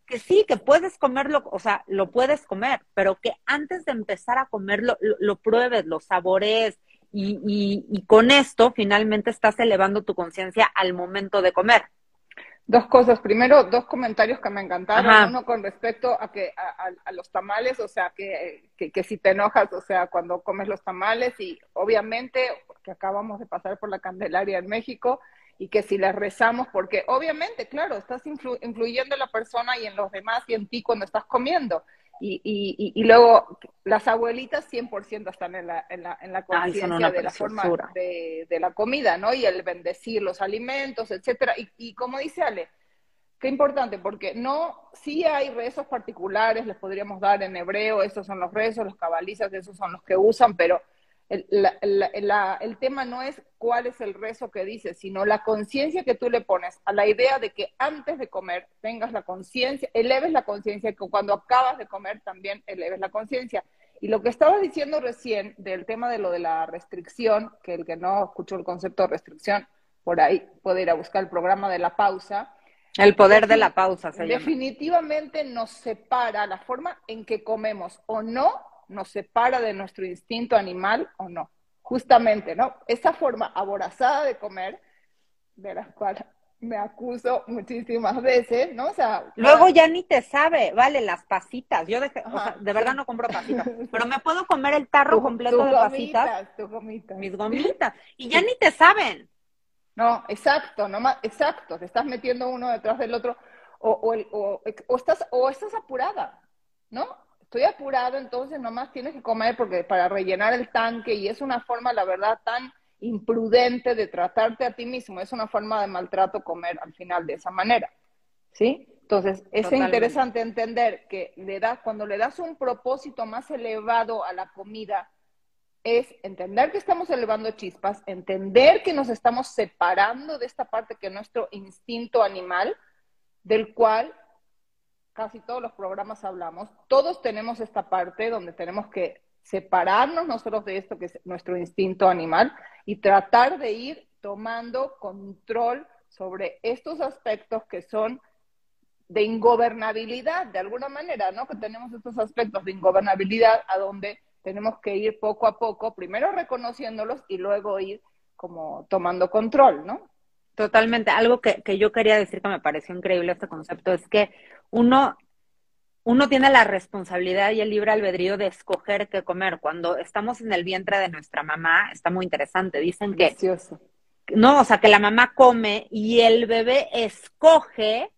que sí, que puedes comerlo, o sea, lo puedes comer, pero que antes de empezar a comerlo, lo, pruebes, lo saborees, y, y, y, con esto finalmente estás elevando tu conciencia al momento de comer. Dos cosas. Primero, dos comentarios que me encantaron. Uno con respecto a que a, los tamales, o sea, que, que, si te enojas, o sea, cuando comes los tamales y obviamente que acabamos de pasar por la Candelaria en México y que si les rezamos, porque obviamente, claro, estás influyendo en la persona y en los demás y en ti cuando estás comiendo. Y, y, y, luego las abuelitas 100% están en la, en la, en la conciencia de la forma de, de, la comida, ¿no? Y el bendecir los alimentos, etcétera. Y, y como dice Ale, qué importante, porque no, sí hay rezos particulares, les podríamos dar en hebreo, estos son los rezos, los cabalizas, esos son los que usan, pero el, tema no es cuál es el rezo que dices, sino la conciencia que tú le pones a la idea de que antes de comer tengas la conciencia, eleves la conciencia, que cuando acabas de comer también eleves la conciencia. Y lo que estaba diciendo recién del tema de lo de la restricción, que el que no escuchó el concepto de restricción, por ahí puede ir a buscar el programa de la pausa. El poder de la pausa se Definitivamente nos separa la forma en que comemos o no nos separa de nuestro instinto animal o no. Justamente, ¿no? Esa forma aborazada de comer, de la cual me acuso muchísimas veces, ¿no? O sea, luego ya ni te sabe, vale, las pasitas. Yo de, de verdad no compro pasitas, <laughs> pero me puedo comer el tarro completo de pasitas, tu gomitas. mis gomitas, y ya ni te saben. No, exacto, no más, exacto, te estás metiendo uno detrás del otro, o, o, o, o estás, o estás apurada, ¿no? Estoy apurado, entonces nomás tienes que comer porque para rellenar el tanque y es una forma, la verdad, tan imprudente de tratarte a ti mismo, es una forma de maltrato comer al final de esa manera, ¿sí? Entonces, es interesante entender que le das, cuando le das un propósito más elevado a la comida, es entender que estamos elevando chispas, entender que nos estamos separando de esta parte que es nuestro instinto animal, del cual casi todos los programas hablamos, todos tenemos esta parte donde tenemos que separarnos nosotros de esto que es nuestro instinto animal y tratar de ir tomando control sobre estos aspectos que son de ingobernabilidad, de alguna manera, ¿no? Que tenemos estos aspectos de ingobernabilidad a donde tenemos que ir poco a poco, primero reconociéndolos y luego ir como tomando control, ¿no? Totalmente. Algo que, que yo quería decir que me pareció increíble este concepto es que uno, uno tiene la responsabilidad y el libre albedrío de escoger qué comer. Cuando estamos en el vientre de nuestra mamá, está muy interesante. Dicen que. No, o sea, que la mamá come y el bebé escoge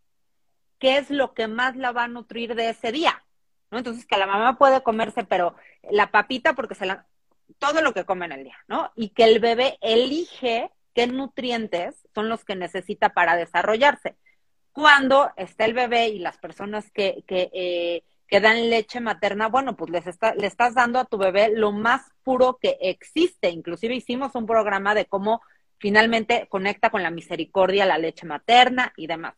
qué es lo que más la va a nutrir de ese día. ¿no? Entonces, que la mamá puede comerse, pero la papita, porque se la. todo lo que come en el día, ¿no? Y que el bebé elige qué nutrientes son los que necesita para desarrollarse cuando está el bebé y las personas que, que, eh, que dan leche materna, bueno, pues les está, le estás dando a tu bebé lo más puro que existe. Inclusive hicimos un programa de cómo finalmente conecta con la misericordia la leche materna y demás.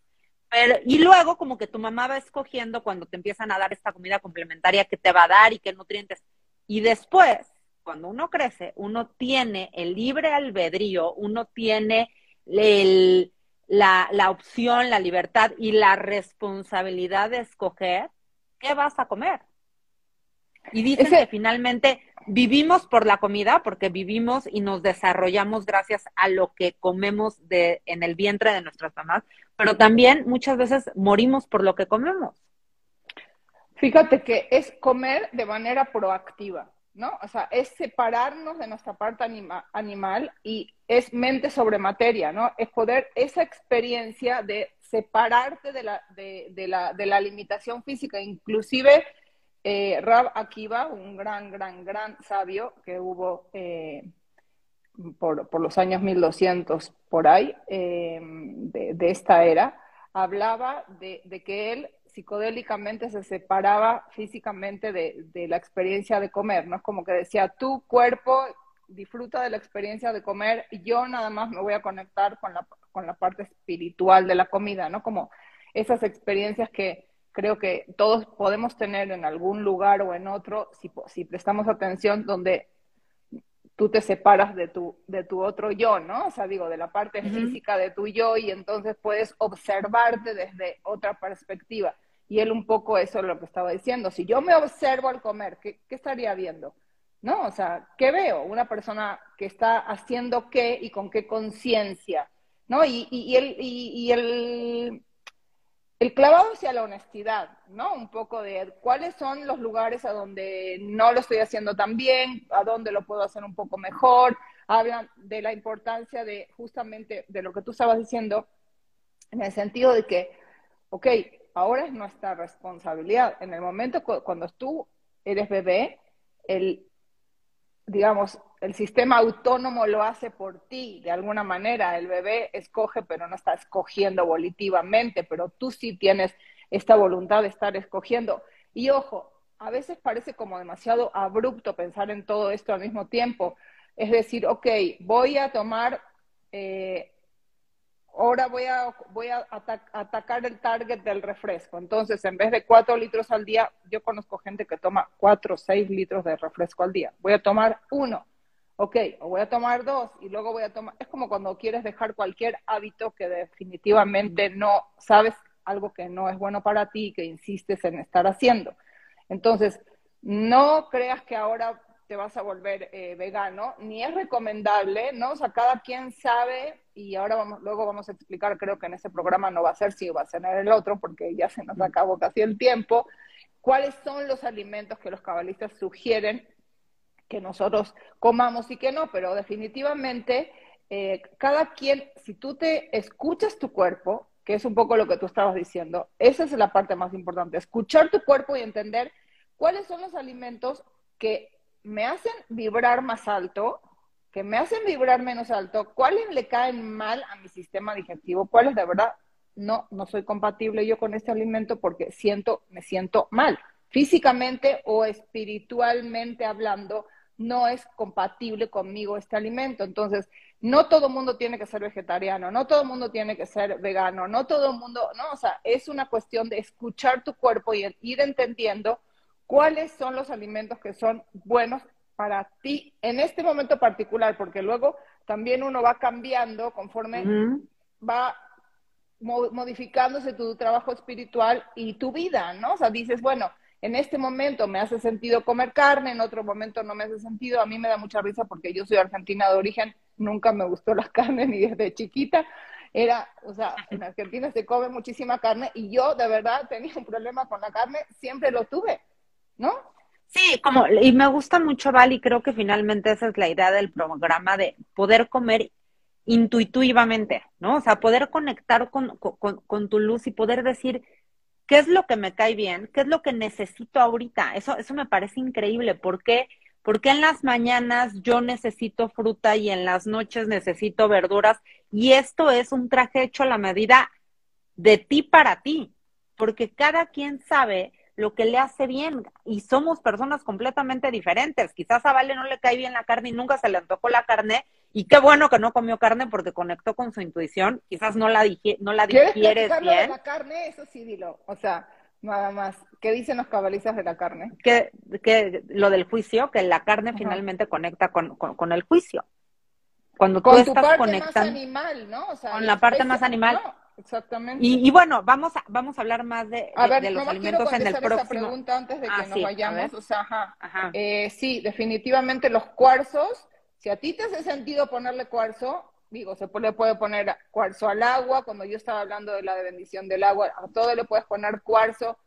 Pero, y luego como que tu mamá va escogiendo cuando te empiezan a dar esta comida complementaria que te va a dar y qué nutrientes. Y después, cuando uno crece, uno tiene el libre albedrío, uno tiene el, la, la opción, la libertad y la responsabilidad de escoger qué vas a comer. Y dicen que finalmente vivimos por la comida porque vivimos y nos desarrollamos gracias a lo que comemos de, en el vientre de nuestras mamás, pero también muchas veces morimos por lo que comemos. Fíjate que es comer de manera proactiva. ¿No? O sea, es separarnos de nuestra parte animal y es mente sobre materia, ¿no? Es poder, esa experiencia de separarte de la, de, la, de la limitación física, inclusive eh, Rab Akiva, un gran, gran, gran sabio que hubo eh, por, por, los años 1200 por ahí, eh, de, de, esta era, hablaba de que él psicodélicamente se separaba físicamente de, la experiencia de comer, ¿no? Es como que decía, tu cuerpo disfruta de la experiencia de comer, y yo nada más me voy a conectar con la, con la parte espiritual de la comida, ¿no? Como esas experiencias que creo que todos podemos tener en algún lugar o en otro, si, si prestamos atención, donde tú te separas de tu, de tu otro yo, ¿no? O sea, digo, de la parte física de tu yo y entonces puedes observarte desde otra perspectiva. Y él un poco eso es lo que estaba diciendo. Si yo me observo al comer, ¿qué, qué estaría viendo? ¿No? O sea, ¿qué veo? Una persona que está haciendo qué y con qué conciencia, ¿no? Y, y, y, el, y, el, el clavado hacia la honestidad, ¿no? Un poco de cuáles son los lugares a donde no lo estoy haciendo tan bien, a dónde lo puedo hacer un poco mejor. Hablan de la importancia de justamente de lo que tú estabas diciendo, en el sentido de que, ok, ahora es nuestra responsabilidad. En el momento cuando tú eres bebé, el, digamos, el sistema autónomo lo hace por ti, de alguna manera. El bebé escoge, pero no está escogiendo volitivamente, pero tú sí tienes esta voluntad de estar escogiendo. Y ojo, a veces parece como demasiado abrupto pensar en todo esto al mismo tiempo. Es decir, ok, voy a tomar eh, ahora voy a, voy a atacar el target del refresco. Entonces, en vez de cuatro litros al día, yo conozco gente que toma cuatro o seis litros de refresco al día. Voy a tomar uno, ok, o voy a tomar dos y luego voy a tomar. Es como cuando quieres dejar cualquier hábito que definitivamente no sabes algo que no es bueno para ti y que insistes en estar haciendo. Entonces, no creas que ahora te vas a volver eh, vegano, ni es recomendable, ¿no? O sea, cada quien sabe, y ahora vamos, luego vamos a explicar, creo que en ese programa no va a ser, si va a ser en el otro, porque ya se nos acabó casi el tiempo, cuáles son los alimentos que los cabalistas sugieren que nosotros comamos y que no, pero definitivamente eh, cada quien, si tú te escuchas tu cuerpo, que es un poco lo que tú estabas diciendo, esa es la parte más importante, escuchar tu cuerpo y entender cuáles son los alimentos que me hacen vibrar más alto, que me hacen vibrar menos alto, cuáles le caen mal a mi sistema digestivo, cuáles de verdad no, no soy compatible yo con este alimento porque siento, me siento mal. Físicamente o espiritualmente hablando, no es compatible conmigo este alimento. Entonces, no todo mundo tiene que ser vegetariano, no todo mundo tiene que ser vegano, no todo mundo, no, o sea, es una cuestión de escuchar tu cuerpo y ir entendiendo cuáles son los alimentos que son buenos para ti en este momento particular, porque luego también uno va cambiando conforme va modificándose tu trabajo espiritual y tu vida, ¿no? O sea, dices, bueno, en este momento me hace sentido comer carne, en otro momento no me hace sentido. A mí me da mucha risa porque yo soy argentina de origen, nunca me gustó la <laughs> carne ni desde chiquita. Era, o sea, en Argentina se come muchísima carne y yo de verdad tenía un problema con la carne, siempre lo tuve. ¿No? Sí, como, y me gusta mucho, Val, y creo que finalmente esa es la idea del programa de poder comer intuitivamente, ¿no? O sea, poder conectar con, con, con, tu luz y poder decir qué es lo que me cae bien, qué es lo que necesito ahorita. Eso, eso me parece increíble. ¿Por qué? Porque en las mañanas yo necesito fruta y en las noches necesito verduras. Y esto es un traje hecho a la medida de ti para ti. Porque cada quien sabe lo que le hace bien y somos personas completamente diferentes. Quizás a Vale no le cae bien la carne y nunca se le antojó la carne y qué bueno que no comió carne porque conectó con su intuición. Quizás no la, dije, no la digieres bien. De la carne? Eso sí, dilo. O sea, nada más. ¿Qué dicen los cabalistas de la carne? Que, que lo del juicio, que la carne finalmente conecta con, con, el juicio. Cuando con tú estás parte conectando. Más animal, ¿no? O sea, con la parte más animal. Exactamente. Y, bueno, vamos a, vamos a hablar más de, de, los alimentos en el próximo. Esa pregunta antes de que ah, nos vayamos. O sea, ajá. Eh, sí, definitivamente los cuarzos, si a ti te hace sentido ponerle cuarzo, digo, se le puede poner cuarzo al agua, cuando yo estaba hablando de la bendición del agua, a todo le puedes poner cuarzo,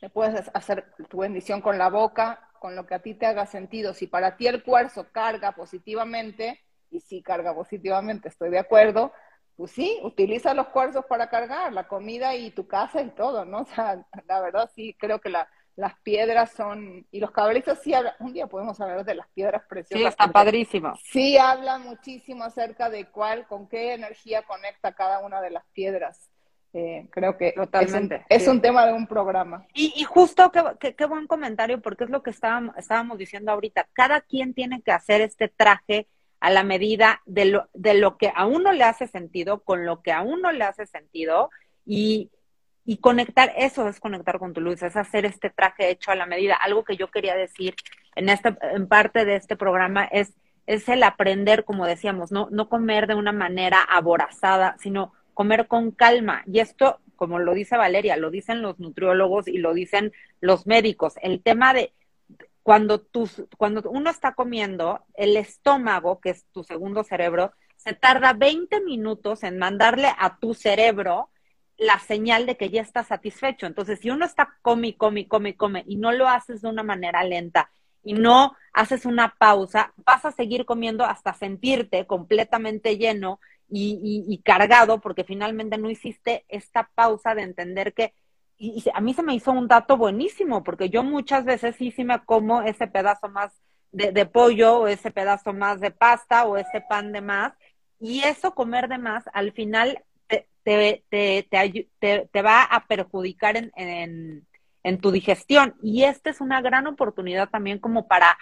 le puedes hacer tu bendición con la boca, con lo que a ti te haga sentido. Si para ti el cuarzo carga positivamente, y sí carga positivamente, estoy de acuerdo, pues sí, utiliza los cuarzos para cargar la comida y tu casa y todo, ¿no? <laughs> O sea, la verdad sí, creo que la, las piedras son, y los cabalistas sí hablan, un día podemos hablar de las piedras preciosas. Sí, está padrísimo. Sí, habla muchísimo acerca de cuál, con qué energía conecta cada una de las piedras. Eh, creo que Totalmente, es, un, tema de un programa. Y, y justo, qué, qué, buen comentario, porque es lo que estábamos, estábamos diciendo ahorita, cada quien tiene que hacer este traje a la medida de lo, de lo que a uno le hace sentido, con lo que a uno le hace sentido y, y conectar, eso es conectar con tu luz, es hacer este traje hecho a la medida. Algo que yo quería decir en, este, en parte de este programa es, es el aprender, como decíamos, no, no comer de una manera aborazada, sino comer con calma. Y esto como lo dice Valeria, lo dicen los nutriólogos y lo dicen los médicos. El tema de cuando, tus, cuando uno está comiendo, el estómago, que es tu segundo cerebro, se tarda 20 minutos en mandarle a tu cerebro la señal de que ya está satisfecho. Entonces, si uno está come, come, come, come y no lo haces de una manera lenta y no haces una pausa, vas a seguir comiendo hasta sentirte completamente lleno y, cargado porque finalmente no hiciste esta pausa de entender que, y, a mí se me hizo un dato buenísimo porque yo muchas veces sí, sí me como ese pedazo más de, de pollo o ese pedazo más de pasta o ese pan de más y eso comer de más al final te, te, te, te va a perjudicar en, en, en, tu digestión. Y esta es una gran oportunidad también como para,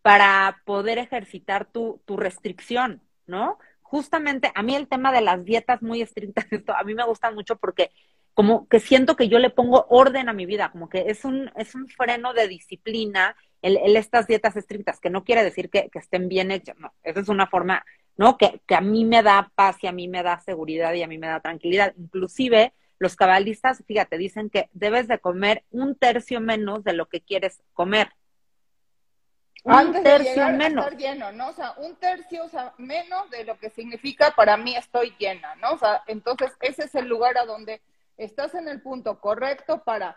para poder ejercitar tu, tu restricción, ¿no? Justamente a mí el tema de las dietas muy estrictas, <laughs> esto a mí me gusta mucho porque como que siento que yo le pongo orden a mi vida, como que es un, es un freno de disciplina el, el estas dietas estrictas, que no quiere decir que, que estén bien hechas, no, esa es una forma ¿no? Que, que a mí me da paz y a mí me da seguridad y a mí me da tranquilidad. Inclusive los cabalistas, fíjate, dicen que debes de comer un tercio menos de lo que quieres comer. Un tercio menos. estar lleno, ¿no? O sea, un tercio o sea, menos de lo que significa para mí estoy llena, ¿no? O sea, entonces ese es el lugar a donde estás en el punto correcto para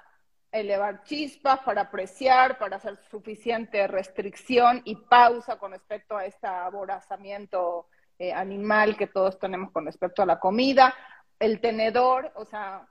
elevar chispas, para apreciar, para hacer suficiente restricción y pausa con respecto a este aborazamiento eh, animal que todos tenemos con respecto a la comida. El tenedor, o sea,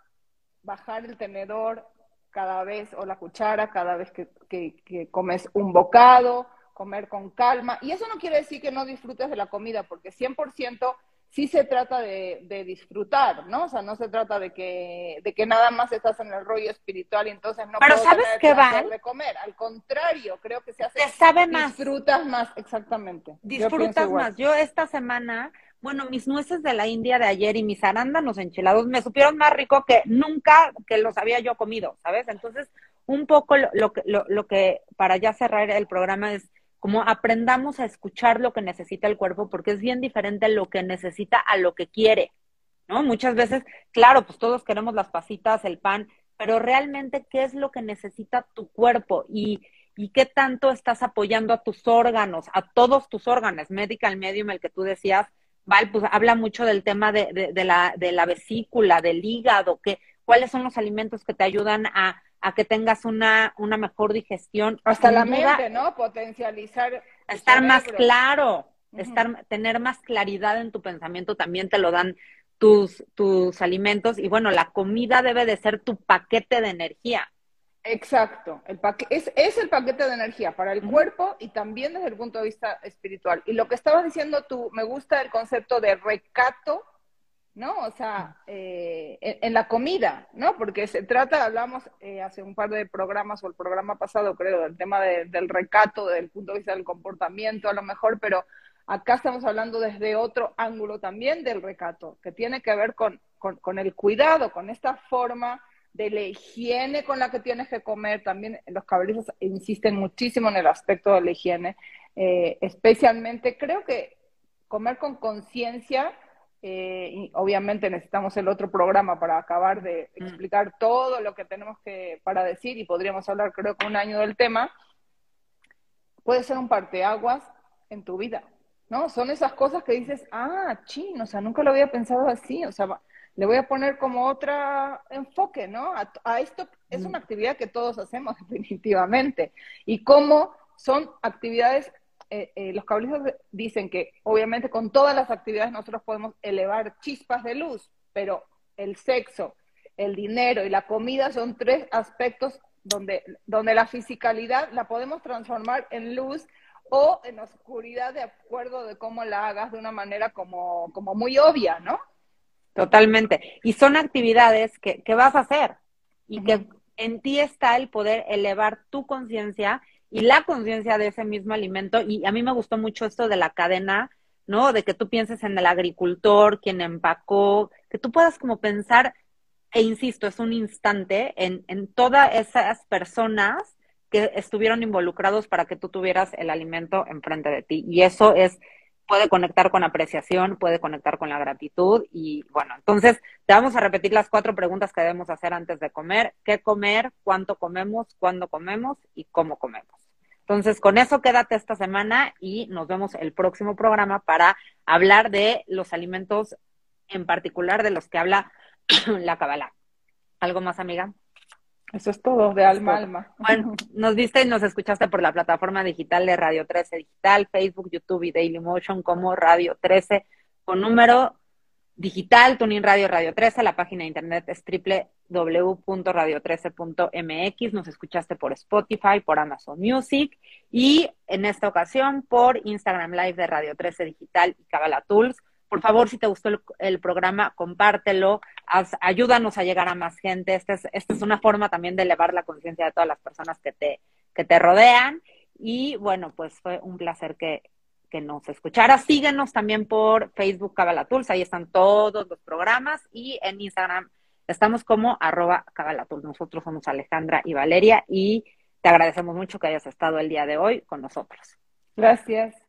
bajar el tenedor cada vez o la cuchara cada vez que, comes un bocado, comer con calma. Y eso no quiere decir que no disfrutes de la comida, porque 100% sí se trata de, disfrutar, ¿no? O sea, no se trata de que, de que nada más estás en el rollo espiritual y entonces no Pero ¿sabes qué van? de comer. Al contrario, creo que se hace... Te sabe más. Disfrutas más, exactamente. Disfrutas más. Yo esta semana, bueno, mis nueces de la India de ayer y mis arándanos enchilados me supieron más rico que nunca que los había yo comido, ¿sabes? Entonces, un poco lo, lo, lo, lo que, para ya cerrar el programa es como aprendamos a escuchar lo que necesita el cuerpo, porque es bien diferente lo que necesita a lo que quiere, ¿no? Muchas veces, claro, pues todos queremos las pasitas, el pan, pero realmente, ¿qué es lo que necesita tu cuerpo? Y, y qué tanto estás apoyando a tus órganos, a todos tus órganos, medical medium, el que tú decías, Val, pues habla mucho del tema de, de, de, la, de la vesícula, del hígado, que, cuáles son los alimentos que te ayudan a a que tengas una, una mejor digestión. Hasta la mente, ¿no? Potencializar. Estar más claro, estar, tener más claridad en tu pensamiento también te lo dan tus, tus alimentos. Y bueno, la comida debe de ser tu paquete de energía. Exacto, el es, es el paquete de energía para el cuerpo y también desde el punto de vista espiritual. Y lo que estabas diciendo tú, me gusta el concepto de recato ¿no? O sea, eh, en, la comida, ¿no? Porque se trata, hablamos eh, hace un par de programas o el programa pasado, creo, del tema del recato, desde el punto de vista del comportamiento a lo mejor, pero acá estamos hablando desde otro ángulo también del recato, que tiene que ver con, con, el cuidado, con esta forma de la higiene con la que tienes que comer. También los cabalistas insisten muchísimo en el aspecto de la higiene, eh, especialmente creo que comer con conciencia eh, y obviamente necesitamos el otro programa para acabar de mm. explicar todo lo que tenemos que para decir y podríamos hablar creo que un año del tema, puede ser un parteaguas en tu vida, ¿no? Son esas cosas que dices, ah, chin, o sea, nunca lo había pensado así, o sea, le voy a poner como otro enfoque, ¿no? A, a esto es mm. una actividad que todos hacemos <laughs> definitivamente y cómo son actividades eh, eh, los cabalistas dicen que obviamente con todas las actividades nosotros podemos elevar chispas de luz, pero el sexo, el dinero y la comida son tres aspectos donde, donde la fisicalidad la podemos transformar en luz o en oscuridad de acuerdo de cómo la hagas de una manera como, como muy obvia, ¿no? Totalmente. Y son actividades que, que vas a hacer y que en ti está el poder elevar tu conciencia y la conciencia de ese mismo alimento. Y a mí me gustó mucho esto de la cadena, ¿no? De que tú pienses en el agricultor, quien empacó, que tú puedas como pensar, e insisto, es un instante en, en todas esas personas que estuvieron involucrados para que tú tuvieras el alimento enfrente de ti. Y eso es puede conectar con apreciación, puede conectar con la gratitud y bueno, entonces te vamos a repetir las cuatro preguntas que debemos hacer antes de comer. ¿Qué comer? ¿Cuánto comemos? ¿Cuándo comemos? ¿Y cómo comemos? Entonces, con eso quédate esta semana y nos vemos el próximo programa para hablar de los alimentos en particular de los que habla <clears throat> la Kabbalah. ¿Algo más, amiga? Eso es todo, de alma a alma. Bueno, <laughs> nos viste y nos escuchaste por la plataforma digital de Radio 13 Digital, Facebook, YouTube y Daily Motion como Radio 13 con número digital, Tuning Radio Radio 13. La página de internet es www.radio13.mx. Nos escuchaste por Spotify, por Amazon Music y en esta ocasión por Instagram Live de Radio 13 Digital y Kabbalah Tools. Por favor, si te gustó el, programa, compártelo, ayúdanos a llegar a más gente. Esta es, esta es una forma también de elevar la conciencia de todas las personas que te, que te rodean. Y bueno, pues fue un placer que, que nos escuchara. Síguenos también por Facebook Cabalatools, ahí están todos los programas. Y en Instagram estamos como arroba Cabalatools. Nosotros somos Alejandra y Valeria y te agradecemos mucho que hayas estado el día de hoy con nosotros. Gracias.